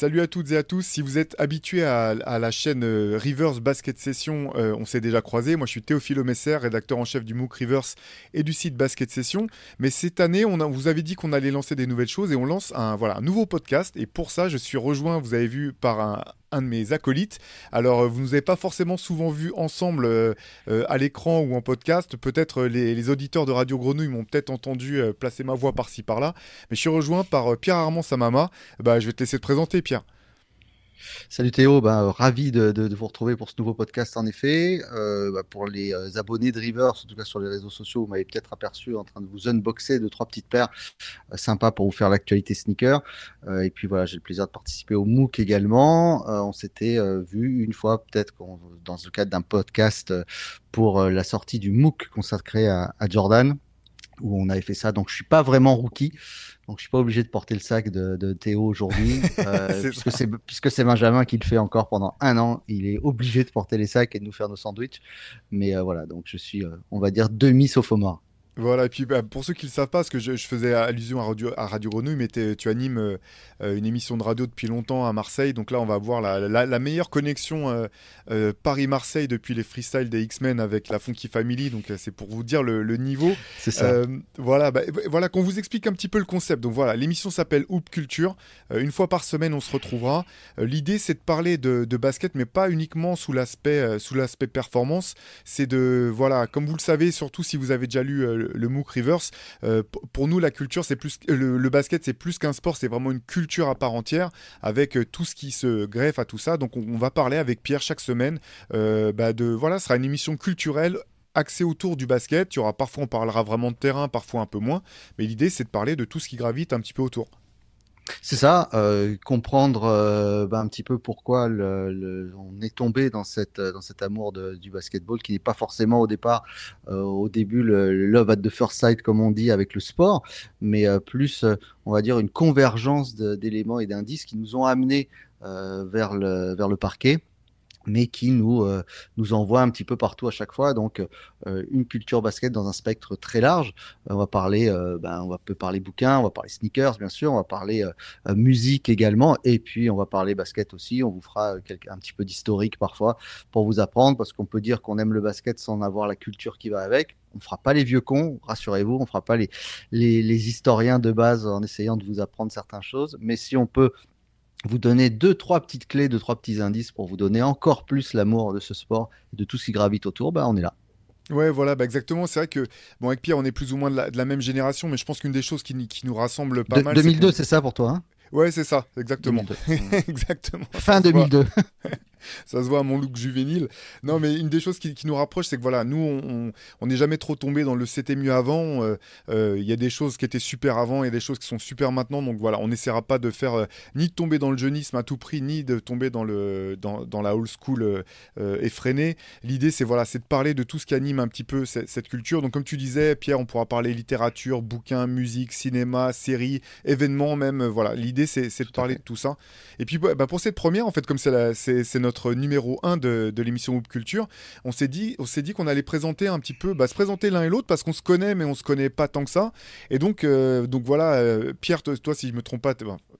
Salut à toutes et à tous. Si vous êtes habitués à, la chaîne euh, Rivers Basket Session, euh, on s'est déjà croisé. Moi, je suis Théophile Messer, rédacteur en chef du MOOC Rivers et du site Basket Session. Mais cette année, on, vous avait dit qu'on allait lancer des nouvelles choses et on lance un, voilà, un nouveau podcast. Et pour ça, je suis rejoint, vous avez vu, par un, un de mes acolytes. Alors, euh, vous ne nous avez pas forcément souvent vus ensemble euh, euh, à l'écran ou en podcast. Peut-être les, auditeurs de Radio Grenouille m'ont peut-être entendu placer ma voix par-ci par-là. Mais je suis rejoint par Pierre Armand Samama. Bah, je vais te laisser te présenter, Pierre. Salut Théo, bah, ravi de, vous retrouver pour ce nouveau podcast en effet. Euh, bah, pour les euh, abonnés de Rivers, en tout cas sur les réseaux sociaux, vous m'avez peut-être aperçu en train de vous unboxer de trois petites paires euh, sympas pour vous faire l'actualité sneaker. et puis voilà, j'ai le plaisir de participer au MOOC également. on s'était vu une fois peut-être dans le cadre d'un podcast pour la sortie du MOOC consacré à Jordan où on avait fait ça. Donc je suis pas vraiment rookie. Donc, je suis pas obligé de porter le sac de, Théo aujourd'hui, euh, puisque c'est Benjamin qui le fait encore pendant un an. Il est obligé de porter les sacs et de nous faire nos sandwichs. Mais euh, voilà, donc je suis, euh, on va dire, demi sophomore. Voilà, et puis bah, pour ceux qui ne le savent pas, parce que je, faisais allusion à Radio, à Radio Grenouille, mais tu animes euh, euh, une émission de radio depuis longtemps à Marseille, donc là on va voir la, meilleure connexion euh, Paris-Marseille depuis les freestyles des X-Men avec la Funky Family, donc c'est pour vous dire le, niveau. C'est ça. voilà, bah, voilà qu'on vous explique un petit peu le concept. Donc voilà, l'émission s'appelle Hoop Culture. une fois par semaine, on se retrouvera. L'idée, c'est de parler de, basket, mais pas uniquement sous l'aspect sous l'aspect performance. C'est de, voilà, comme vous le savez, surtout si vous avez déjà lu le, MOOC Rivers. Euh, pour nous, la culture, c'est plus le, basket, c'est plus qu'un sport, c'est vraiment une culture à part entière avec euh, tout ce qui se greffe à tout ça. Donc, on, va parler avec Pierre chaque semaine euh, bah, de voilà, ce sera une émission culturelle axée autour du basket. Il y aura parfois on parlera vraiment de terrain, parfois un peu moins, mais l'idée c'est de parler de tout ce qui gravite un petit peu autour. C'est ça, euh, comprendre euh, bah, un petit peu pourquoi on est tombé dans, cet amour du basketball qui n'est pas forcément au départ, euh, au début, love at the first sight, comme on dit, avec le sport, mais plus, on va dire, une convergence d'éléments et d'indices qui nous ont amenés vers le parquet mais qui nous, euh, nous envoie un petit peu partout à chaque fois. Donc, euh, une culture basket dans un spectre très large. on va parler, euh, ben, on va peut parler bouquins, on va parler sneakers, bien sûr, on va parler musique également, et puis on va parler basket aussi. On vous fera un petit peu d'historique parfois pour vous apprendre, parce qu'on peut dire qu'on aime le basket sans avoir la culture qui va avec. On ne fera pas les vieux cons, rassurez-vous, on fera pas les, les historiens de base en essayant de vous apprendre certaines choses, mais si on peut vous donner deux, trois petites clés, deux, trois petits indices pour vous donner encore plus l'amour de ce sport et de tout ce qui gravite autour, bah, on est là. Ouais, voilà, bah exactement. C'est vrai que, bon, avec Pierre, on est plus ou moins de la, même génération, mais je pense qu'une des choses qui, qui, nous rassemble pas mal. 2002, c'est ça pour toi hein? Ouais, c'est ça, exactement. exactement. Fin 2002. ça se voit à mon look juvénile. Non, mais une des choses qui, nous rapproche, c'est que voilà, nous, on n'est jamais trop tombé dans le c'était mieux avant. Euh, euh, il y a des choses qui étaient super avant, il y a des choses qui sont super maintenant. Donc voilà, on n'essaiera pas de faire euh, ni de tomber dans le jeunisme à tout prix, ni de tomber dans, le, dans, dans la old school effrénée. L'idée, c'est voilà, c'est de parler de tout ce qui anime un petit peu cette, cette, culture. Donc comme tu disais, Pierre, on pourra parler littérature, bouquins, musique, cinéma, séries, événements même. voilà, l'idée, c'est de parler de tout ça. Et puis bah, pour cette première, en fait, comme c'est notre notre numéro 1 de, l'émission Hoop Culture, on s'est dit, on s'est dit qu'on allait présenter un petit peu, bah, se présenter l'un et l'autre parce qu'on se connaît, mais on se connaît pas tant que ça. Et donc, euh, donc voilà, euh, Pierre, toi, si je me trompe pas,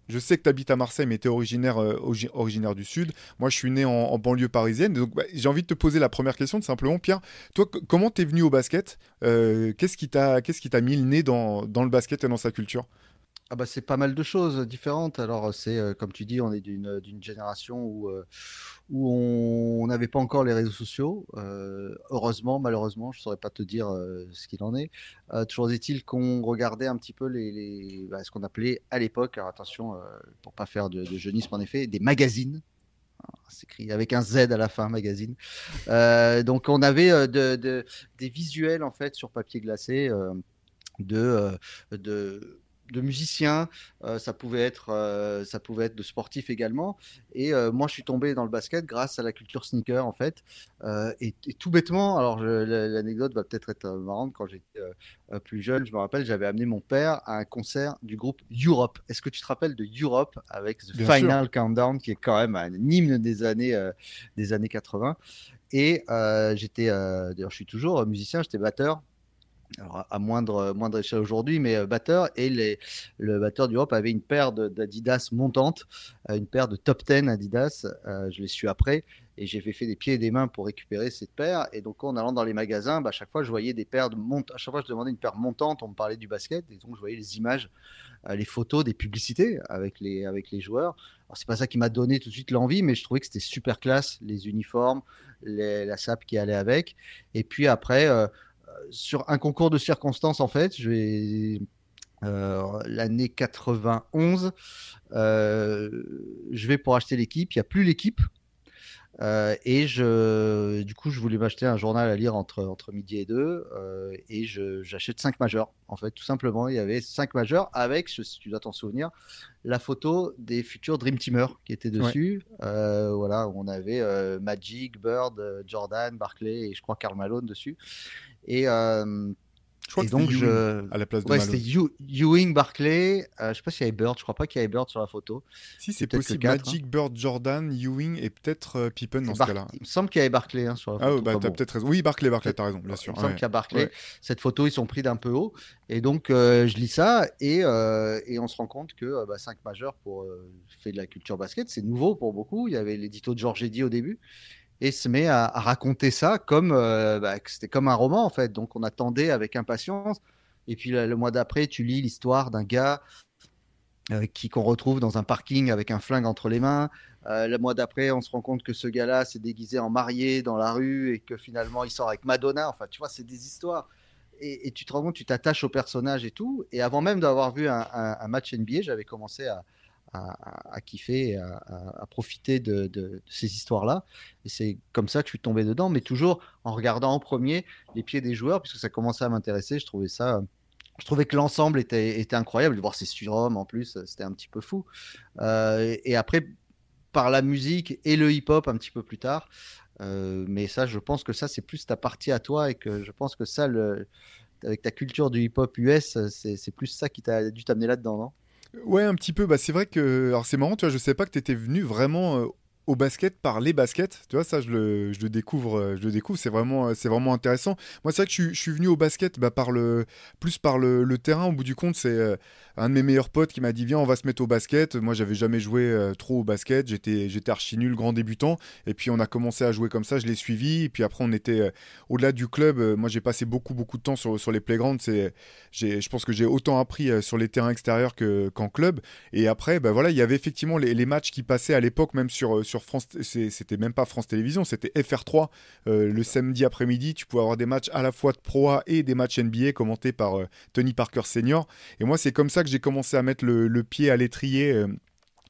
je sais que tu habites à Marseille, mais tu es originaire, euh, originaire du Sud. Moi, je suis né en, banlieue parisienne. Donc, bah, j'ai envie de te poser la première question, simplement, Pierre. Toi, comment t'es venu au basket? Qu'est-ce qui t'a mis le nez dans, dans le basket et dans sa culture? Ah bah c'est pas mal de choses différentes. Alors c'est euh, comme tu dis, on est d'une génération où euh, où on n'avait pas encore les réseaux sociaux. Euh, heureusement, malheureusement, je saurais pas te dire ce qu'il en est. toujours est-il qu'on regardait un petit peu les, bah, ce qu'on appelait à l'époque. Alors attention pour pas faire de, jeunisme en effet, des magazines. C'est écrit avec un Z à la fin, magazine. donc on avait de, des visuels en fait sur papier glacé de de de musiciens, euh, ça pouvait être euh, ça pouvait être de sportifs également. Et euh, moi, je suis tombé dans le basket grâce à la culture sneaker en fait. Et, tout bêtement, alors l'anecdote va peut-être être marrante. Quand j'étais plus jeune, je me rappelle, j'avais amené mon père à un concert du groupe Europe. Est-ce que tu te rappelles de Europe avec The Final Countdown, qui est quand même un hymne des années des années 80 Et j'étais, d'ailleurs, je suis toujours musicien, j'étais batteur alors à moindre, moindre échelle aujourd'hui, mais batteur. Et les, le batteur d'Europe avait une paire d'Adidas montante, une paire de top 10 Adidas. je l'ai su après et j'ai fait des pieds et des mains pour récupérer cette paire. Et donc, en allant dans les magasins, bah, à chaque fois, je voyais des paires de montantes. À chaque fois, je demandais une paire montante. On me parlait du basket. Et donc, je voyais les images, euh, les photos des publicités avec les, avec les joueurs. Alors, c'est pas ça qui m'a donné tout de suite l'envie, mais je trouvais que c'était super classe, les uniformes, la sape qui allait avec. Et puis après, euh, sur un concours de circonstances, en fait, je vais. Euh, l'année 91, je vais pour acheter l'équipe. Il n'y a plus l'équipe euh, et je, du coup, je voulais m'acheter un journal à lire entre, entre midi et deux. Euh, et j'achète cinq majeurs. En fait, tout simplement, il y avait cinq majeurs avec, si tu dois t'en souvenir, la photo des futurs Dream Teamers qui étaient dessus. Euh, voilà, on avait Magic, Bird, Jordan, Barclay et je crois Karl Malone dessus. Et je crois et donc, je... à la place de ouais, c'était Ewing, Barclay. Euh, je sais pas s'il y avait Bird. Je crois pas qu'il y avait Bird sur la photo. Si, c'est possible. Magic, hein. Bird, Jordan, Ewing et peut-être euh, Pippen dans ce cas-là. Il me semble qu'il y avait Barclay hein, sur la ah photo. Ah, bah, t'as peut-être raison. Oui, Barclay, Barclay, t'as raison, bien sûr. Il me semble qu'il y a Barclay. Cette photo, ils sont pris d'un peu haut. Et donc, euh, je lis ça et, euh, et, on se rend compte que 5 bah, majeurs pour fait de la culture basket, c'est nouveau pour beaucoup. Il y avait l'édito de Georges Eddy au début et se met à, raconter ça comme bah, c'était comme un roman en fait. Donc on attendait avec impatience. Et puis le, mois d'après, tu lis l'histoire d'un gars euh, qui qu'on retrouve dans un parking avec un flingue entre les mains. Euh, le mois d'après, on se rend compte que ce gars-là s'est déguisé en marié dans la rue et que finalement il sort avec Madonna. Enfin, tu vois, c'est des histoires. Et, tu te rends compte, tu t'attaches au personnage et tout. Et avant même d'avoir vu un, match NBA, j'avais commencé à, à, kiffer, à, à profiter de, ces histoires-là. Et c'est comme ça que je suis tombé dedans, mais toujours en regardant en premier les pieds des joueurs, puisque ça commençait à m'intéresser. Je trouvais ça je trouvais que l'ensemble était, incroyable. De voir ces surhommes en plus, c'était un petit peu fou. Euh, et après, par la musique et le hip-hop un petit peu plus tard. Euh, mais ça, je pense que ça, c'est plus ta partie à toi et que je pense que ça, avec ta culture du hip-hop US, c'est plus ça qui t'a dû t'amener là-dedans, non? Ouais, un petit peu. Bah, c'est vrai que. Alors, c'est marrant, tu vois, je sais pas que tu étais venu vraiment euh, au basket par les baskets. Tu vois, ça, je le, je découvre, euh, je le découvre. C'est vraiment, euh, c'est vraiment intéressant. Moi, c'est vrai que je, je, suis venu au basket bah, par le, plus par le, le, terrain. Au bout du compte, c'est euh, un de mes meilleurs potes qui m'a dit viens, on va se mettre au basket. Moi, j'avais jamais joué trop au basket. J'étais, j'étais archi nul, grand débutant. Et puis, on a commencé à jouer comme ça. Je l'ai suivi. Et puis après, on était au-delà du club. moi, j'ai passé beaucoup, beaucoup de temps sur, sur les playgrounds. C'est, je pense que j'ai autant appris sur les terrains extérieurs que, qu'en club. Et après, bah, voilà, il y avait effectivement les, les matchs qui passaient à l'époque, même sur, sur C'était même pas France Télévisions, c'était FR3. Euh, le samedi après-midi, tu pouvais avoir des matchs à la fois de Pro A et des matchs NBA commentés par euh, Tony Parker Senior. Et moi, c'est comme ça que j'ai commencé à mettre le, le pied à l'étrier euh,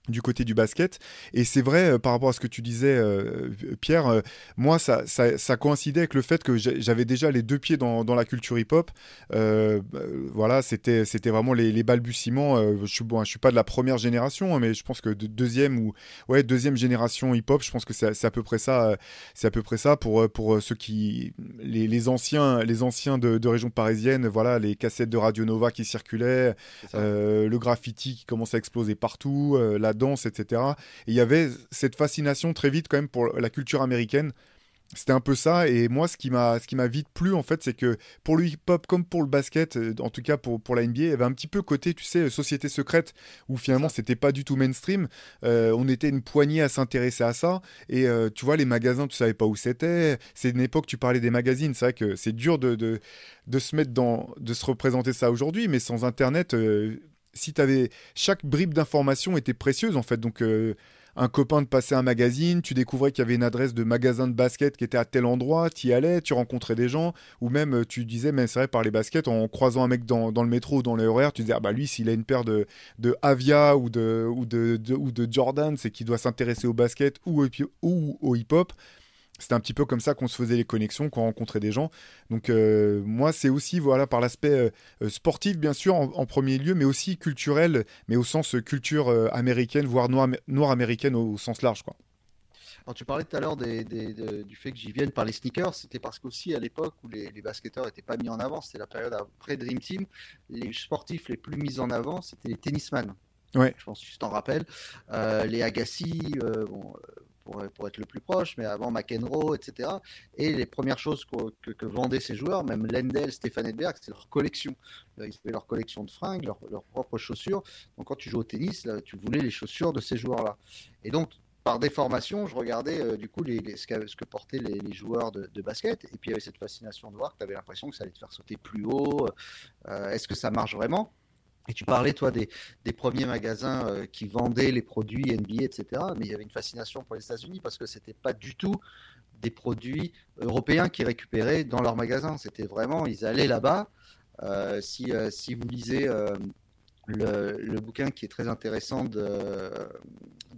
du côté du basket. Et c'est vrai, euh, par rapport à ce que tu disais, euh, Pierre, euh, moi, ça, ça, coïncidait avec le fait que j'avais déjà les deux pieds dans, la culture hip-hop. voilà, c'était vraiment les, balbutiements. je suis bon, je suis pas de la première génération, hein, mais je pense que de deuxième ou ouais deuxième génération hip-hop, je pense que c'est à peu près ça. c'est à peu près ça pour pour ceux qui les, anciens les anciens de, de, région parisienne. Voilà, les cassettes de Radio Nova qui circulaient, le graffiti qui commençait à exploser partout, la danse, etc. Et il y avait cette fascination très vite quand même pour la culture américaine. C'était un peu ça, et moi, ce qui m'a, ce qui m'a vite plu, en fait, c'est que pour le hip-hop comme pour le basket, euh, en tout cas pour, pour la NBA, il y avait un petit peu côté, tu sais, société secrète, où finalement, c'était pas du tout mainstream. Euh, on était une poignée à s'intéresser à ça, et euh, tu vois, les magasins, tu savais pas où c'était. C'est une époque, tu parlais des magazines, c'est vrai que c'est dur de, de, de, se mettre dans, de se représenter ça aujourd'hui, mais sans Internet, si avais chaque bribe d'information était précieuse en fait. Donc euh, un copain de passer un magazine, tu découvrais qu'il y avait une adresse de magasin de basket qui était à tel endroit, tu y allais, tu rencontrais des gens, ou même euh, tu disais, mais c'est vrai, par les baskets, en croisant un mec dans, le métro ou dans les horaires, tu disais, ah bah lui, s'il a une paire de, de Avia ou de, ou de, ou de Jordan, c'est qu'il doit s'intéresser au basket ou ou au hip-hop c'était un petit peu comme ça qu'on se faisait les connexions, qu'on rencontrait des gens. Donc euh, moi, c'est aussi voilà par l'aspect euh, euh, sportif bien sûr en, premier lieu, mais aussi culturel, mais au sens culture américaine, voire noire, noire américaine au, sens large quoi. Alors tu parlais tout à l'heure du fait que j'y vienne par les sneakers, c'était parce qu'aussi à l'époque où les, basketteurs n'étaient pas mis en avant, c'était la période après Dream Team, les sportifs les plus mis en avant, c'était les tennisman. Ouais. Je pense que tu t'en rappelles. les Agassi, bon, pour, pour, être le plus proche, mais avant McEnroe, etc. Et les premières choses que, que, vendaient ces joueurs, même Lendl, Stéphane Edberg, c'est leur collection. Ils avaient leur collection de fringues, leurs leur propres chaussures. Donc quand tu joues au tennis, là, tu voulais les chaussures de ces joueurs-là. Et donc, par déformation, je regardais euh, du coup les, ce, que, portaient les, joueurs de, basket, et puis il y avait cette fascination de voir que tu avais l'impression que ça allait te faire sauter plus haut. Euh, est-ce que ça marche vraiment? Et tu parlais, toi, des, premiers magasins euh, qui vendaient les produits NBA, etc. Mais il y avait une fascination pour les États-Unis parce que ce n'était pas du tout des produits européens qui récupéraient dans leurs magasins. C'était vraiment, ils allaient là-bas. si, si vous lisez le, bouquin qui est très intéressant de,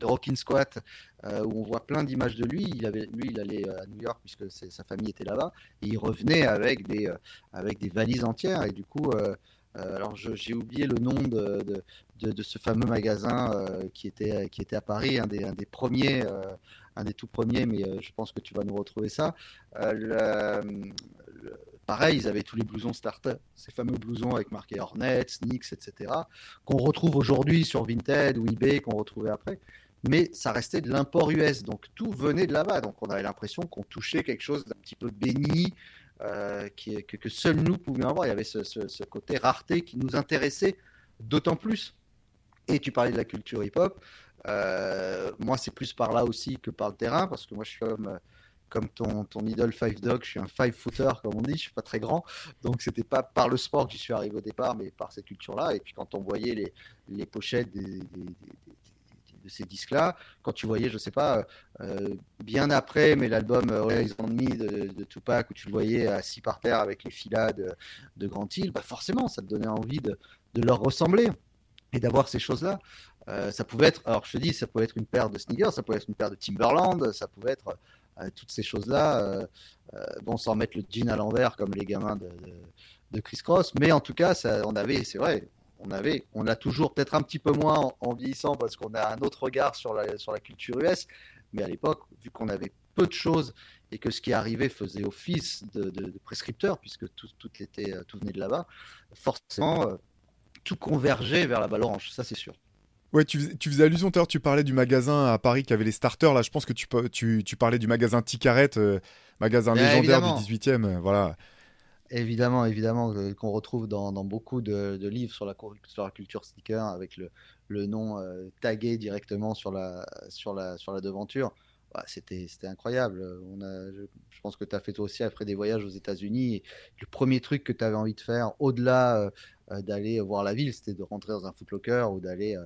de Rockin' Squat, euh, où on voit plein d'images de lui. Lui, il allait à New York puisque sa famille était là-bas, et il revenait avec des, euh, avec des valises entières. Et du coup, euh, alors j'ai oublié le nom de, de, ce fameux magasin qui, était, qui était à Paris, un des, un des premiers, un des tout premiers, mais je pense que tu vas nous retrouver ça. Pareil, ils avaient tous les blousons starter, ces fameux blousons avec marqué Hornets, Knicks, etc., qu'on retrouve aujourd'hui sur Vinted ou eBay, qu'on retrouvait après. Mais ça restait de l'import US, donc tout venait de là-bas. Donc on avait l'impression qu'on touchait quelque chose d'un petit peu béni, euh, que, seuls nous pouvions avoir. Il y avait ce, côté rareté qui nous intéressait d'autant plus. Et tu parlais de la culture hip-hop. Euh, moi, c'est plus par là aussi que par le terrain, parce que moi, je suis comme comme ton, ton idole Five Dog, je suis un five footer comme on dit, je suis pas très grand, donc c'était pas par le sport que j'y suis arrivé au départ, mais par cette culture-là. Et puis quand on voyait les, pochettes de ces disques-là, quand tu voyais, je sais pas, euh, bien après, mais l'album Horizon Me de, de, Tupac, où tu le voyais assis par terre avec les filas de, de Grand Hill, bah forcément, ça te donnait envie de, de leur ressembler et d'avoir ces choses-là. Euh, ça pouvait être, alors je te dis, ça pouvait être une paire de sneakers, ça pouvait être une paire de Timberland, ça pouvait être euh, toutes ces choses-là. Euh, euh, bon, sans mettre le jean à l'envers comme les gamins de, de, Chris Cross, mais en tout cas, ça, on avait, c'est vrai, on avait, on a toujours peut-être un petit peu moins en, vieillissant parce qu'on a un autre regard sur la, sur la culture US, mais à l'époque, vu qu'on avait peu de choses et que ce qui arrivait faisait office de, de, prescripteur, puisque tout, tout, était, tout venait de là-bas, forcément, tout convergeait vers la balle orange, ça c'est sûr. Ouais, tu, tu faisais allusion tout à l'heure, tu parlais du magasin à Paris qui avait les starters. Là, je pense que tu, tu, tu parlais du magasin Ticaret, euh, magasin légendaire du 18e. Euh, voilà. Évidemment, évidemment, euh, qu'on retrouve dans, beaucoup de, livres sur la, culture sneaker avec le, nom tagué directement sur la, devanture. C'était incroyable. Je, pense que tu as fait toi aussi après des voyages aux États-Unis. Le premier truc que tu avais envie de faire, au-delà d'aller voir la ville, c'était de rentrer dans un footlocker ou d'aller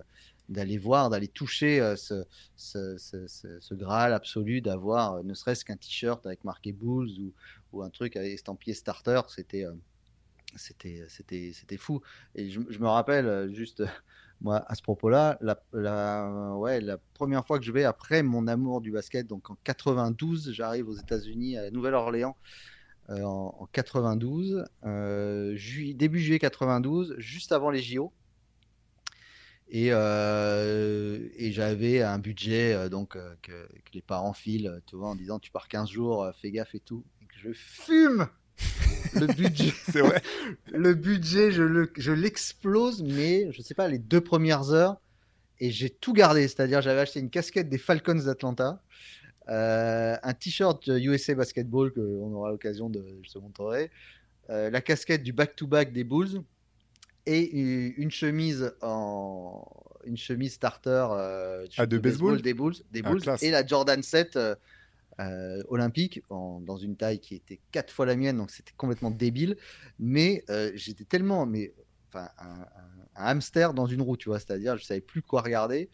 voir, d'aller toucher euh, ce, Graal absolu, d'avoir euh, ne serait-ce qu'un t-shirt avec marqué Bulls ou, ou, un truc estampillé starter, c'était euh, c'était c'était fou. Et je, me rappelle juste moi à ce propos-là, la, ouais, la première fois que je vais après mon amour du basket, donc en 92, j'arrive aux États-Unis à Nouvelle-Orléans. en, en, 92, début juillet 92, juste avant les JO. Et, euh, et j'avais un budget euh, donc euh, que, les parents filent, tu en disant tu pars 15 jours, fais gaffe et tout. Que je fume le budget. C'est vrai. le budget, je l'explose, mais je sais pas, les deux premières heures, et j'ai tout gardé. C'est-à-dire, j'avais acheté une casquette des Falcons d'Atlanta, un t-shirt USA Basketball qu'on aura l'occasion de, je te montrerai, la casquette du back-to-back des Bulls et une chemise en une chemise starter euh, ah, de, baseball, des Bulls, des ah, Bulls et la Jordan 7 euh, euh, olympique dans une taille qui était quatre fois la mienne, donc c'était complètement débile. Mais j'étais tellement, mais enfin un, hamster dans une roue, tu vois, c'est-à-dire je savais plus quoi regarder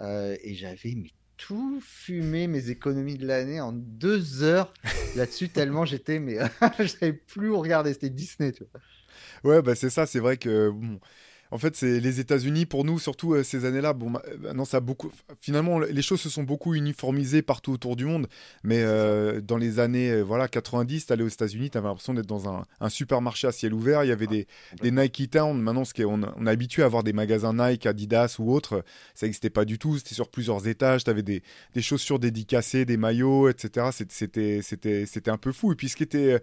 et j'avais tout fumé mes économies de l'année en deux heures là-dessus tellement j'étais mais je savais plus où regarder, c'était Disney, tu vois. Ouais, bah c'est ça, c'est vrai que. Bon, en fait, c'est les États-Unis pour nous, surtout euh, ces années-là. Bon, bah, non, ça a beaucoup. Finalement, les choses se sont beaucoup uniformisées partout autour du monde. Mais euh, dans les années euh, voilà 90, t'allais aux États-Unis, t'avais l'impression d'être dans un, un, supermarché à ciel ouvert. Il y avait des, des, Nike Town. Maintenant, ce est, on, on, est habitué à avoir des magasins Nike, Adidas ou autres. Ça n'existait pas du tout. C'était sur plusieurs étages. T'avais des, des chaussures dédicacées, des maillots, etc. C'était un peu fou. Et puis, ce qui était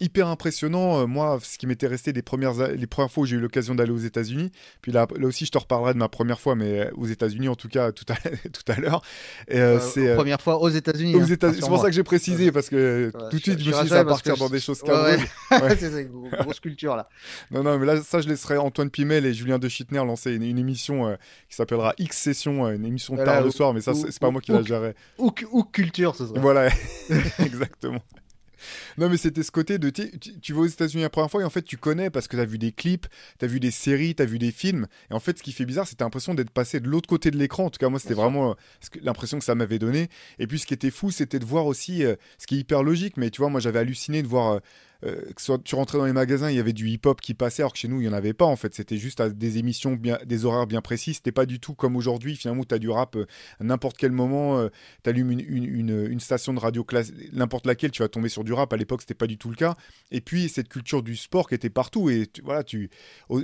hyper impressionnant. moi, ce qui m'était resté des premières, les premières fois où j'ai eu l'occasion d'aller aux États-Unis. Puis là, là aussi, je te reparlerai de ma première fois, mais aux États-Unis, en tout cas, tout à, tout à l'heure. c'est première fois aux États-Unis. Hein, États c'est pour ça que j'ai précisé, parce que tout de suite, je, me suis dit, ça va partir dans des choses cabreuses. Ouais, c'est une grosse culture là. Non, non, mais là, ça, je laisserai Antoine Pimel et Julien De Schittner lancer une, émission qui s'appellera X Session, une émission tard le soir, mais ça, c'est pas moi qui la gérerai. Ou, ou culture, ce serait. Voilà, exactement. Non, mais c'était ce côté de. Tu, vas aux États-Unis la première fois et en fait, tu connais parce que tu as vu des clips, tu as vu des séries, tu as vu des films. Et en fait, ce qui fait bizarre, c'était l'impression d'être passé de l'autre côté de l'écran. En tout cas, moi, c'était vraiment euh, l'impression que ça m'avait donné. Et puis, ce qui était fou, c'était de voir aussi, euh, ce qui est hyper logique, mais tu vois, moi, j'avais halluciné de voir. Euh, soit tu rentrais dans les magasins, il y avait du hip-hop qui passait, alors que chez nous, il n'y en avait pas en fait. C'était juste à des émissions, des horaires bien précis. C'était pas du tout comme aujourd'hui. Finalement, tu as du rap euh, à n'importe quel moment. Euh, tu allumes une, station de radio classe, n'importe laquelle, tu vas tomber sur du rap. À l'époque, c'était pas du tout le cas. Et puis, cette culture du sport qui était partout. Et tu, voilà, tu.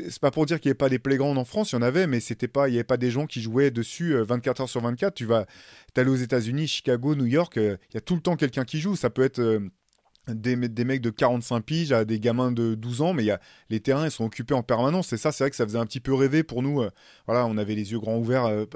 C'est pas pour dire qu'il n'y avait pas des playgrounds en France, il y en avait, mais c'était pas, il n'y avait pas des gens qui jouaient dessus 24 heures sur 24. Tu vas, allé aux États-Unis, Chicago, New York, il y a tout le temps quelqu'un qui joue. Ça peut être des, mecs de 45 piges à des gamins de 12 ans, mais y les terrains ils sont occupés en permanence. Et ça, c'est vrai que ça faisait un petit peu rêver pour nous. Euh, voilà, on avait les yeux grands ouverts euh,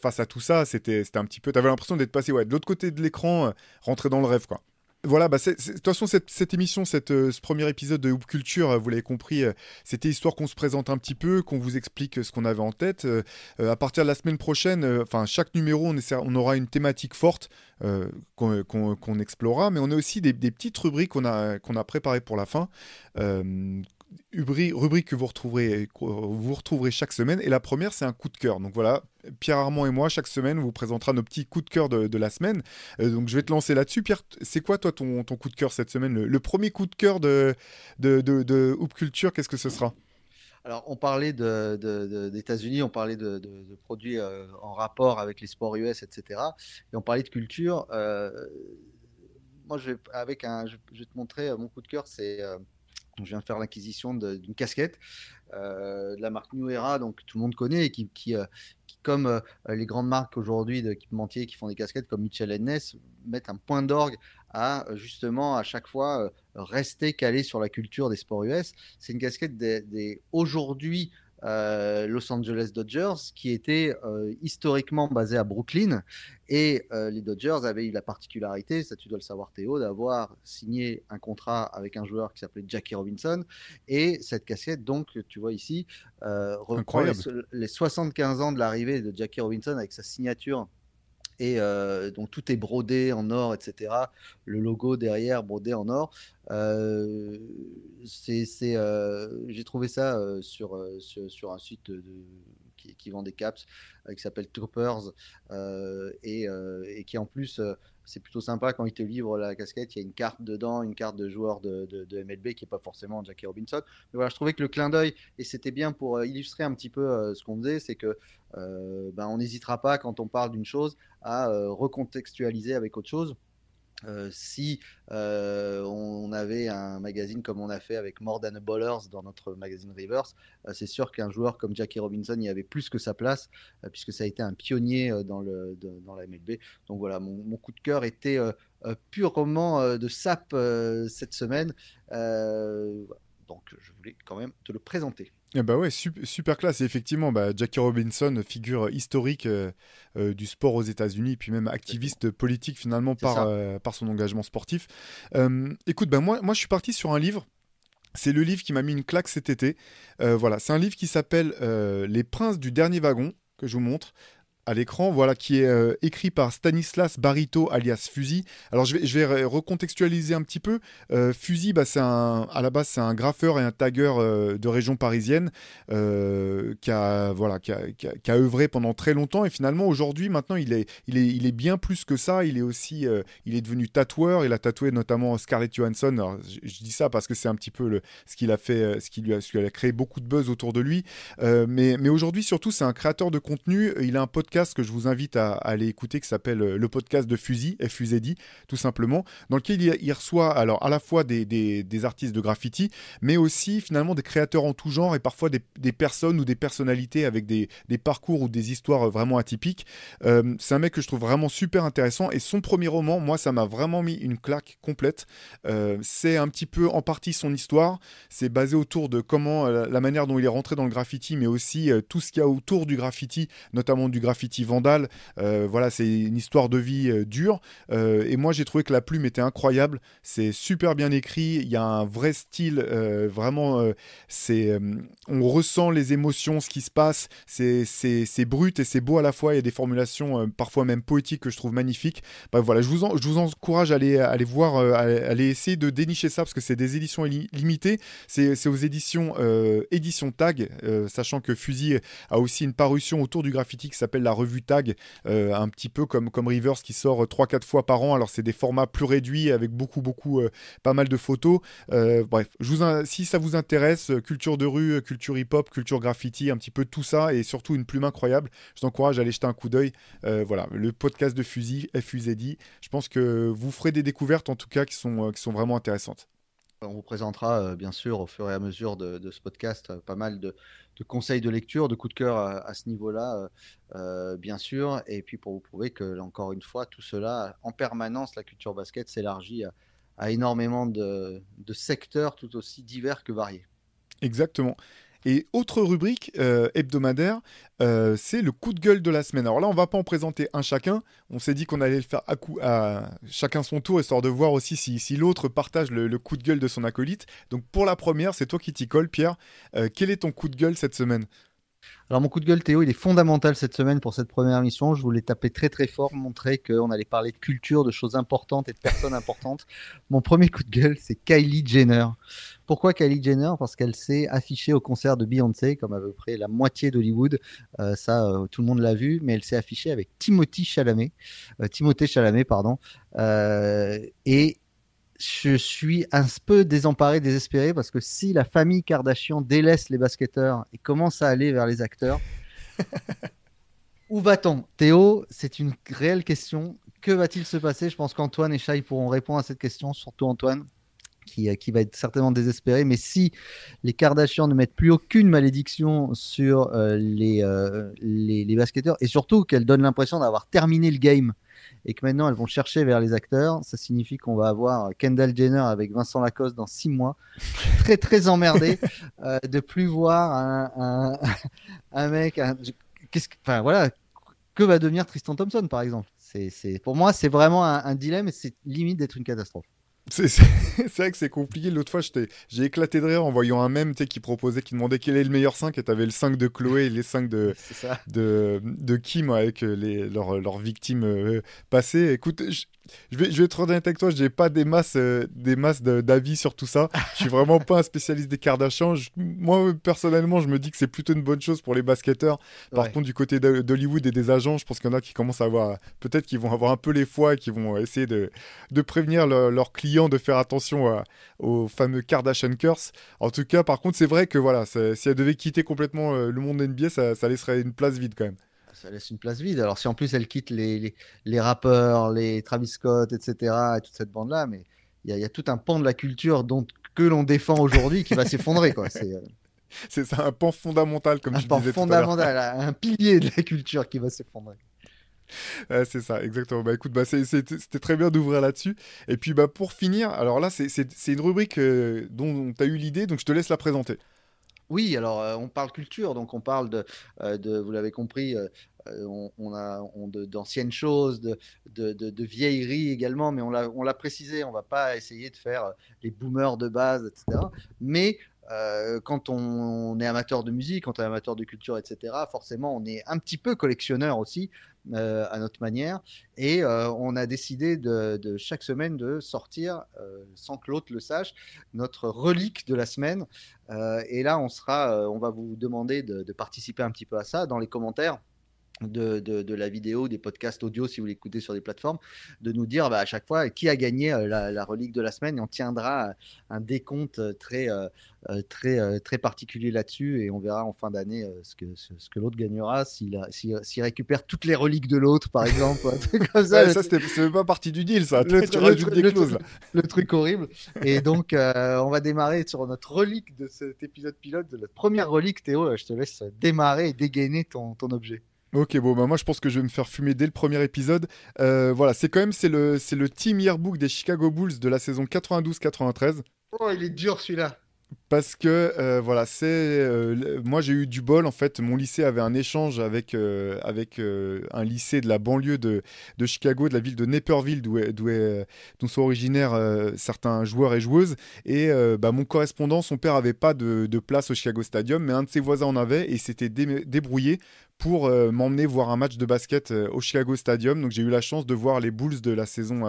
face à tout ça. C'était un petit peu. T'avais l'impression d'être passé ouais, de l'autre côté de l'écran, euh, rentrer dans le rêve, quoi. Voilà, bah de toute façon, cette, émission, cette, ce premier épisode de Hoop Culture, vous l'avez compris, c'était histoire qu'on se présente un petit peu, qu'on vous explique ce qu'on avait en tête. à partir de la semaine prochaine, enfin, chaque numéro, on, aura une thématique forte. Euh, qu'on explorera, mais on a aussi des, petites rubriques qu'on a préparées pour la fin. Rubrique que vous retrouverez, chaque semaine. Et la première, c'est un coup de cœur. Donc voilà, Pierre Armand et moi, chaque semaine, on vous présentera nos petits coups de cœur de, la semaine. Euh, donc je vais te lancer là-dessus. Pierre, c'est quoi toi ton, coup de cœur cette semaine? Le, premier coup de cœur de, de, de, de Hoop Culture, qu'est-ce que ce sera? Alors, on parlait d'États-Unis, on parlait de, produits euh, en rapport avec les sports US, etc. Et on parlait de culture. Euh, moi, je vais, avec un, je, vais te montrer mon coup de cœur. C'est, je viens de faire l'acquisition d'une casquette de la marque New Era, donc tout le monde connaît et qui, qui, comme les grandes marques aujourd'hui d'équipementiers qui font des casquettes comme Mitchell Ness mettent un point d'orgue à justement à chaque fois rester calé sur la culture des sports US. C'est une casquette des, aujourd'hui euh, Los Angeles Dodgers, qui était historiquement basé à Brooklyn. Et les Dodgers avaient eu la particularité, ça tu dois le savoir Théo, d'avoir signé un contrat avec un joueur qui s'appelait Jackie Robinson. Et cette casquette, donc, tu vois ici, reprend les, les, 75 ans de l'arrivée de Jackie Robinson avec sa signature et euh, donc tout est brodé en or, etc. Le logo derrière brodé en or. Euh, c'est, euh, j'ai trouvé ça sur, sur, un site qui, vend des caps qui s'appelle Troopers et, et, qui en plus c'est plutôt sympa quand il te livre la casquette, il y a une carte dedans, une carte de joueur de, MLB qui n'est pas forcément Jackie Robinson. Mais voilà, je trouvais que le clin d'œil, et c'était bien pour euh, illustrer un petit peu euh, ce qu'on faisait, c'est que euh, ben, on n'hésitera pas quand on parle d'une chose à recontextualiser avec autre chose. Euh, si euh, on avait un magazine comme on a fait avec More Than Ballers dans notre magazine Reverse, euh, c'est sûr qu'un joueur comme Jackie Robinson y avait plus que sa place, puisque ça a été un pionnier dans, le, dans la MLB. Donc voilà, mon, coup de cœur était purement de sap cette semaine. donc je voulais quand même te le présenter. Eh bah ouais, super, classe. effectivement, bah, Jackie Robinson, figure historique euh, euh, du sport aux États-Unis, puis même activiste politique finalement par, euh, par son engagement sportif. écoute, bah, moi, moi je suis parti sur un livre. C'est le livre qui m'a mis une claque cet été. voilà, c'est un livre qui s'appelle Les Princes du dernier wagon que je vous montre à l'écran, voilà, qui est euh, écrit par Stanislas Barito alias Fusil. Alors je vais, recontextualiser un petit peu. Euh, Fusil, bah, c'est à la base, c'est un graffeur et un tagueur euh, de région parisienne qui, a, voilà, qui, a, œuvré pendant très longtemps et finalement aujourd'hui, maintenant, il est, il, est, bien plus que ça. Il est aussi, il est devenu tatoueur. Il a tatoué notamment Scarlett Johansson. je, dis ça parce que c'est un petit peu ce qu'il a fait, ce qui lui a, a créé beaucoup de buzz autour de lui. mais mais aujourd'hui, surtout, c'est un créateur de contenu. Il a un podcast podcast que je vous invite à, aller écouter qui s'appelle le podcast de Fusil, FUZD, tout simplement, dans lequel il, reçoit alors à la fois des, artistes de graffiti, mais aussi finalement des créateurs en tout genre et parfois des, des personnes ou des personnalités avec des, parcours ou des histoires vraiment atypiques. c'est un mec que je trouve vraiment super intéressant et son premier roman, moi, ça m'a vraiment mis une claque complète. c'est un petit peu en partie son histoire, c'est basé autour de comment la manière dont il est rentré dans le graffiti, mais aussi tout ce qu'il y a autour du graffiti, notamment du graffiti vandal. Euh, voilà, c'est une histoire de vie euh, dure. Euh, et moi, j'ai trouvé que la plume était incroyable. C'est super bien écrit. Il y a un vrai style. vraiment, c'est, on ressent les émotions, ce qui se passe. C'est, brut et c'est beau à la fois. Il y a des formulations parfois même poétiques que je trouve magnifiques. Bah, voilà, je vous, encourage à aller, aller voir, à aller essayer de dénicher ça parce que c'est des éditions limitées. C'est, aux éditions édition Tag, sachant que Fusil a aussi une parution autour du graffiti qui s'appelle la revue Tag, euh, un petit peu comme, comme Rivers qui sort 3-4 euh, fois par an. Alors c'est des formats plus réduits avec beaucoup, beaucoup, euh, pas mal de photos. bref, je vous, si ça vous intéresse, culture de rue, culture hip-hop, culture graffiti, un petit peu tout ça et surtout une plume incroyable, je t'encourage à aller jeter un coup d'œil. voilà, le podcast de Fusil, FUZD. Je pense que vous ferez des découvertes en tout cas qui sont, qui sont vraiment intéressantes. On vous présentera bien sûr au fur et à mesure de ce podcast pas mal de, de conseils de lecture, de coups de cœur à, ce niveau-là, euh, euh, bien sûr. Et puis pour vous prouver que, encore une fois, tout cela, en permanence, la culture basket s'élargit à, énormément de, secteurs tout aussi divers que variés. Exactement. Et autre rubrique euh, hebdomadaire, euh, c'est le coup de gueule de la semaine. Alors là, on va pas en présenter un chacun. On s'est dit qu'on allait le faire à, coup, à chacun son tour, histoire de voir aussi si, l'autre partage le, coup de gueule de son acolyte. Donc pour la première, c'est toi qui t'y colle, Pierre. Euh, quel est ton coup de gueule cette semaine? Alors mon coup de gueule Théo, il est fondamental cette semaine pour cette première mission. Je voulais taper très très fort, montrer qu'on allait parler de culture, de choses importantes et de personnes importantes. Mon premier coup de gueule, c'est Kylie Jenner. Pourquoi Kylie Jenner? Parce qu'elle s'est affichée au concert de Beyoncé, comme à peu près la moitié d'Hollywood. Euh, ça, euh, tout le monde l'a vu, mais elle s'est affichée avec Timothy Chalamet, euh, Timothée Chalamet, pardon. et je suis un peu désemparé, désespéré, parce que si la famille Kardashian délaisse les basketteurs et commence à aller vers les acteurs, où va-t-on? Théo, c'est une réelle question. Que va-t-il se passer? Je pense qu'Antoine et Shai pourront répondre à cette question, surtout Antoine. Qui, euh, qui, va être certainement désespéré. Mais si les Kardashians ne mettent plus aucune malédiction sur euh, les, euh, les, les, basketteurs et surtout qu'elles donnent l'impression d'avoir terminé le game et que maintenant elles vont chercher vers les acteurs, ça signifie qu'on va avoir Kendall Jenner avec Vincent Lacoste dans six mois. très très emmerdé euh, de plus voir un, un, mec. qu'est-ce enfin voilà, que va devenir Tristan Thompson par exemple c'est, pour moi c'est vraiment un dilemme et c'est limite d'être une catastrophe. C'est vrai que c'est compliqué. L'autre fois, j'ai éclaté de rire en voyant un mème qui proposait, qui demandait quel est le meilleur 5 et t'avais le 5 de Chloé et les 5 de, de, de, Kim avec euh, les, leurs victimes euh, passées. Écoute, je vais, je vais être honnête avec toi, je n'ai pas des masses, euh, des masses d'avis sur tout ça. Je suis vraiment pas un spécialiste des Kardashians. moi, personnellement, je me dis que c'est plutôt une bonne chose pour les basketteurs. Par contre, du côté d'Hollywood et des agents, je pense qu'il y en a qui commencent à avoir, peut-être qu'ils vont avoir un peu les foies et qui vont essayer de, de prévenir leurs clients de faire attention aux fameux Kardashian curse. En tout cas, par contre, c'est vrai que voilà, si elle devait quitter complètement euh, le monde NBA, ça, ça laisserait une place vide quand même ça laisse une place vide. Alors si en plus elle quitte les, les, rappeurs, les Travis Scott, etc., et toute cette bande-là, mais il y, a tout un pan de la culture dont, que l'on défend aujourd'hui qui va s'effondrer. quoi. C'est euh, c'est ça, un pan fondamental, comme un tu pan disais fondamental, un pilier de la culture qui va s'effondrer. c'est ça, exactement. Bah écoute, bah, c'était très bien d'ouvrir là-dessus. Et puis bah, pour finir, alors là, c'est une rubrique euh, dont tu as eu l'idée, donc je te laisse la présenter. Oui, alors on parle culture, donc on parle de, vous l'avez compris, on, a d'anciennes choses, de, vieilleries également, mais on l'a précisé, on va pas essayer de faire les boomers de base, etc. Mais quand on, est amateur de musique, quand on est amateur de culture, etc., forcément, on est un petit peu collectionneur aussi, euh, à notre manière. Et euh, on a décidé de, chaque semaine de sortir, sans que l'autre le sache, notre relique de la semaine. et là, on, sera, on va vous demander de, participer un petit peu à ça dans les commentaires. De, de, la vidéo, des podcasts audio si vous l'écoutez sur des plateformes, de nous dire bah, à chaque fois qui a gagné euh, la, relique de la semaine et on tiendra un décompte très, euh, euh, très, très particulier là-dessus et on verra en fin d'année ce que, ce, que l'autre gagnera s'il, s'il récupère toutes les reliques de l'autre par exemple. comme ça, ça c'était pas partie du deal ça. Le, le, le truc horrible. Et donc on va démarrer sur notre relique de cet épisode pilote, de notre première relique Théo, je te laisse démarrer et dégainer ton, ton objet. Ok, bon, bah moi je pense que je vais me faire fumer dès le premier épisode. Euh, voilà, c'est quand même c'est le, c'est le team yearbook des Chicago Bulls de la saison 92-93. Oh, il est dur celui-là. Parce que euh, voilà, c'est euh, moi j'ai eu du bol en fait. Mon lycée avait un échange avec avec un lycée de la banlieue de, de Chicago, de la ville de Naperville, d'où d'où sont originaires certains joueurs et joueuses. Et bah, mon correspondant, son père avait pas de, de, place au Chicago Stadium, mais un de ses voisins en avait et s'était débrouillé pour euh, m'emmener voir un match de basket euh, au Chicago Stadium. Donc j'ai eu la chance de voir les Bulls de la saison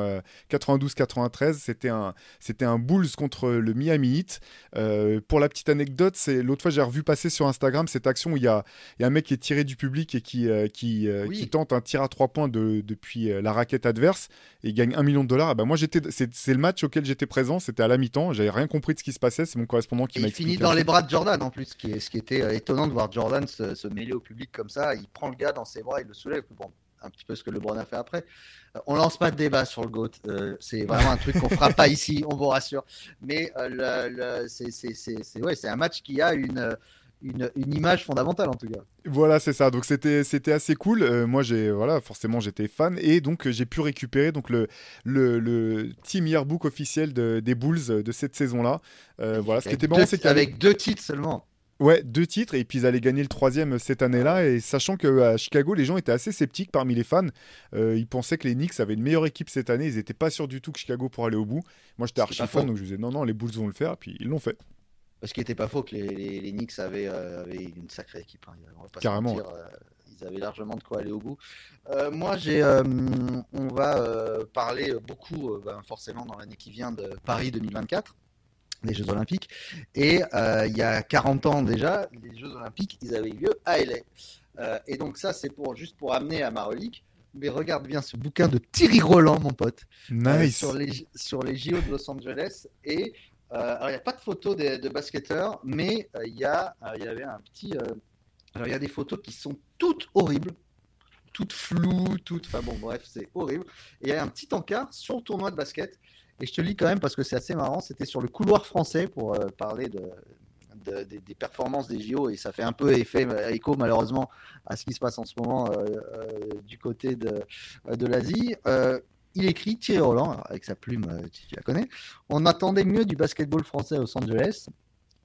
92-93. Euh, c'était un, c'était un Bulls contre le Miami Heat. pour la petite anecdote, c'est l'autre fois j'ai revu passer sur Instagram cette action où il y a, y a, un mec qui est tiré du public et qui, qui, qui tente un tir à trois points de, depuis la raquette adverse et il gagne un million de dollars. Bah moi j'étais, c'est, le match auquel j'étais présent. C'était à la mi-temps. J'avais rien compris de ce qui se passait. C'est mon correspondant qui m'a expliqué. Il finit dans les bras de Jordan en plus, ce qui, ce qui était étonnant de voir Jordan se, se mêler au public comme ça il prend le gars dans ses bras, il le soulève. Bon, un petit peu ce que LeBron a fait après. Euh, on lance pas de débat sur le GOAT. Euh, c'est vraiment un truc qu'on fera pas ici, on vous rassure. Mais euh, c'est un match qui a une, une, image fondamentale en tout cas. Voilà, c'est ça. Donc c'était c'était assez cool. moi j'ai voilà, forcément j'étais fan et donc j'ai pu récupérer donc le le, le team yearbook officiel des Bulls de cette saison-là. voilà, ce qui était bon, c'est qu'avec deux titres seulement. Ouais, deux titres, et puis ils allaient gagner le troisième cette année-là. Et sachant qu'à Chicago, les gens étaient assez sceptiques parmi les fans. Euh, ils pensaient que les Knicks avaient une meilleure équipe cette année. Ils n'étaient pas sûrs du tout que Chicago pourrait aller au bout. Moi, j'étais archi fan, donc je disais non, non, les Bulls vont le faire. Et puis ils l'ont fait. Parce qu'il n'était pas faux que les, Knicks euh, avaient, une sacrée équipe. Hein. Carrément. Euh, ils avaient largement de quoi aller au bout. moi, j'ai, on va parler beaucoup, ben, forcément, dans l'année qui vient de Paris 2024 les Jeux Olympiques. Et euh, il y a 40 ans déjà, les Jeux Olympiques, ils avaient eu lieu à LA. Euh, et donc ça, c'est pour juste pour amener à ma relique. Mais regarde bien ce bouquin de Thierry Roland, mon pote, euh, nice. sur, les, sur les JO de Los Angeles. Et alors, il n'y a pas de photos de, de basketteurs, mais il y, a, il y avait un petit. alors, il y a des photos qui sont toutes horribles, toutes floues, toutes. Enfin bon, bref, c'est horrible. Et il y a un petit encart sur le tournoi de basket et je te lis quand même parce que c'est assez marrant. C'était sur le couloir français pour euh, parler de, des performances des JO et ça fait un peu effet euh, écho malheureusement à ce qui se passe en ce moment euh, du côté de, de l'Asie. il écrit Thierry Roland, avec sa plume, tu, la connais. On attendait mieux du basketball français à Los Angeles.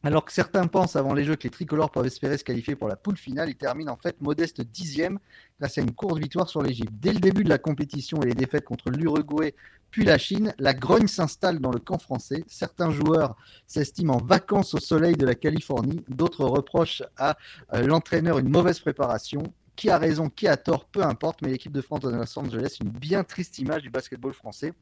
Alors que certains pensent avant les Jeux que les tricolores peuvent espérer se qualifier pour la poule finale, ils terminent en fait modeste dixième grâce à une courte victoire sur l'Égypte. Dès le début de la compétition et les défaites contre l'Uruguay puis la Chine, la grogne s'installe dans le camp français. Certains joueurs s'estiment en vacances au soleil de la Californie, d'autres reprochent à euh, l'entraîneur une mauvaise préparation. Qui a raison, qui a tort, peu importe, mais l'équipe de France de Los Angeles, une bien triste image du basketball français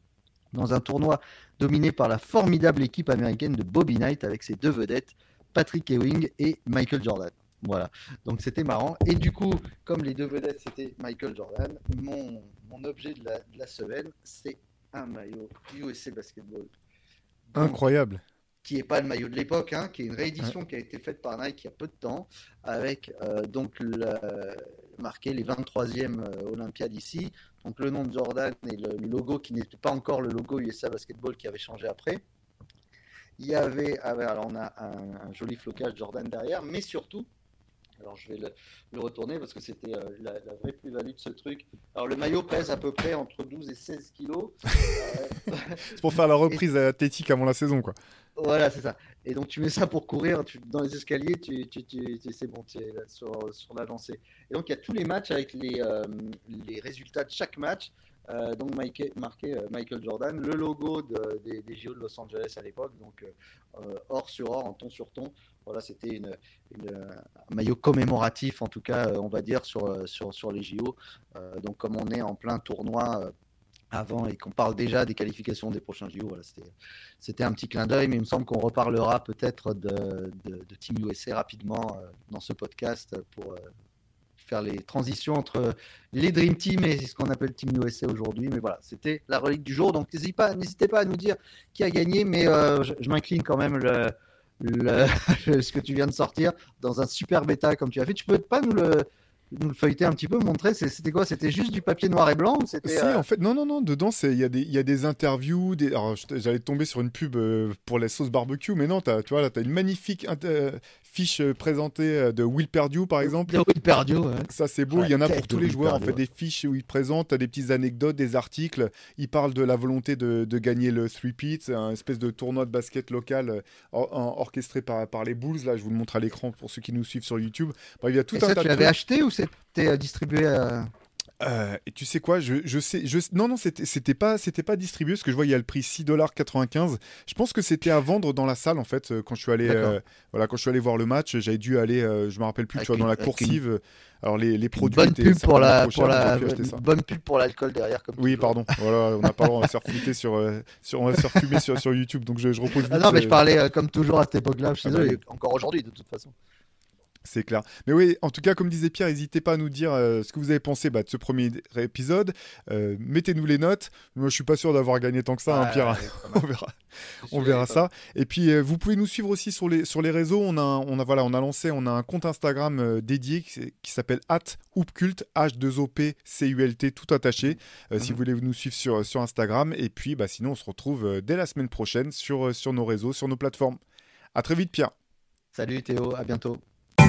dans un tournoi dominé par la formidable équipe américaine de Bobby Knight avec ses deux vedettes, Patrick Ewing et Michael Jordan. Voilà, donc c'était marrant. Et du coup, comme les deux vedettes c'était Michael Jordan, mon, objet de la, de la semaine, c'est un maillot USA Basketball. Incroyable. Qui n'est pas le maillot de l'époque, hein, qui est une réédition qui a été faite par Nike il y a peu de temps, avec euh, donc marqué les 23e euh, Olympiades ici. Donc le nom de Jordan et le, logo qui n'était pas encore le logo USA Basketball qui avait changé après. Il y avait, ah alors on a un joli flocage Jordan derrière, mais surtout, alors je vais le, retourner parce que c'était euh, la, vraie plus-value de ce truc. Alors le maillot pèse à peu près entre 12 et 16 kilos. c'est pour faire la reprise athlétique avant la saison, quoi. Voilà, c'est ça. Et donc tu mets ça pour courir tu, dans les escaliers, tu, tu, tu c'est bon, tu es sur, sur l'avancée. Et donc il y a tous les matchs avec les, euh, les résultats de chaque match. Euh, donc marqué, marqué Michael Jordan, le logo des, des, JO de Los Angeles à l'époque, donc or sur or, en ton sur ton. Voilà, c'était un maillot commémoratif, en tout cas, euh, on va dire, sur, euh, sur, les JO. Euh, donc, comme on est en plein tournoi avant et qu'on parle déjà des qualifications des prochains JO, voilà, c'était un petit clin d'œil, mais il me semble qu'on reparlera peut-être de, de, Team USA rapidement dans ce podcast pour faire les transitions entre les Dream Team et ce qu'on appelle Team USA aujourd'hui. Mais voilà, c'était la relique du jour. Donc n'hésitez pas, n'hésitez pas à nous dire qui a gagné, mais je, je m'incline quand même le, ce que tu viens de sortir dans un super bêta comme tu as fait. Tu peux pas nous le, nous le feuilleter un petit peu, montrer C'était quoi? C'était juste du papier noir et blanc c'était, euh, en fait, non, non, non. Dedans, il y, a des, y a des interviews. Des... J'allais tomber sur une pub euh, pour la sauce barbecue, mais non, as, tu vois, là, tu as une magnifique euh, présentée de Will Perdue, par exemple. De Will Perdue, ouais. Ça, c'est beau. il y en a pour tous les joueurs. En fait, des fiches où il présente des petites anecdotes, des articles. Il parle de la volonté de, de gagner le three pit un espèce de tournoi de basket local orchestré par, par les Bulls. Là, je vous le montre à l'écran pour ceux qui nous suivent sur YouTube. il y a tout un ça, tu l'avais acheté ou c'était distribué à... Euh, et tu sais quoi, je, je sais, je, non non c'était pas c'était pas distribué parce que je vois il y a le prix 6,95$. Je pense que c'était à vendre dans la salle en fait euh, quand je suis allé euh, voilà quand je suis allé voir le match, j'avais dû aller je me rappelle plus tu vois dans la coursive. Alors les, les produits bonne pub pour la pour la bonne pub pour l'alcool derrière comme Oui, pardon. voilà, on n'a pas le droit, se faire sur, sur on va se faire sur, sur YouTube donc je, je repose ah non, mais je parlais comme toujours à cette époque-là, je suis ah bah encore aujourd'hui de toute façon. C'est clair. Mais oui, en tout cas, comme disait Pierre, n'hésitez pas à nous dire euh, ce que vous avez pensé bah, de ce premier épisode. Euh, mettez-nous les notes. Moi, je suis pas sûr d'avoir gagné tant que ça, hein, Pierre. on verra, on verra ça. Et puis, euh, vous pouvez nous suivre aussi sur les, sur les réseaux. On a, on a, voilà, on a lancé, on a un compte Instagram dédié qui, s'appelle @hoopcult, H2OP t tout attaché. Si mhm. vous voulez nous suivre sur, sur Instagram. Et puis, bah, sinon, on se retrouve dès la semaine prochaine sur, sur nos réseaux, sur nos plateformes. À très vite, Pierre. Salut Théo, à bientôt.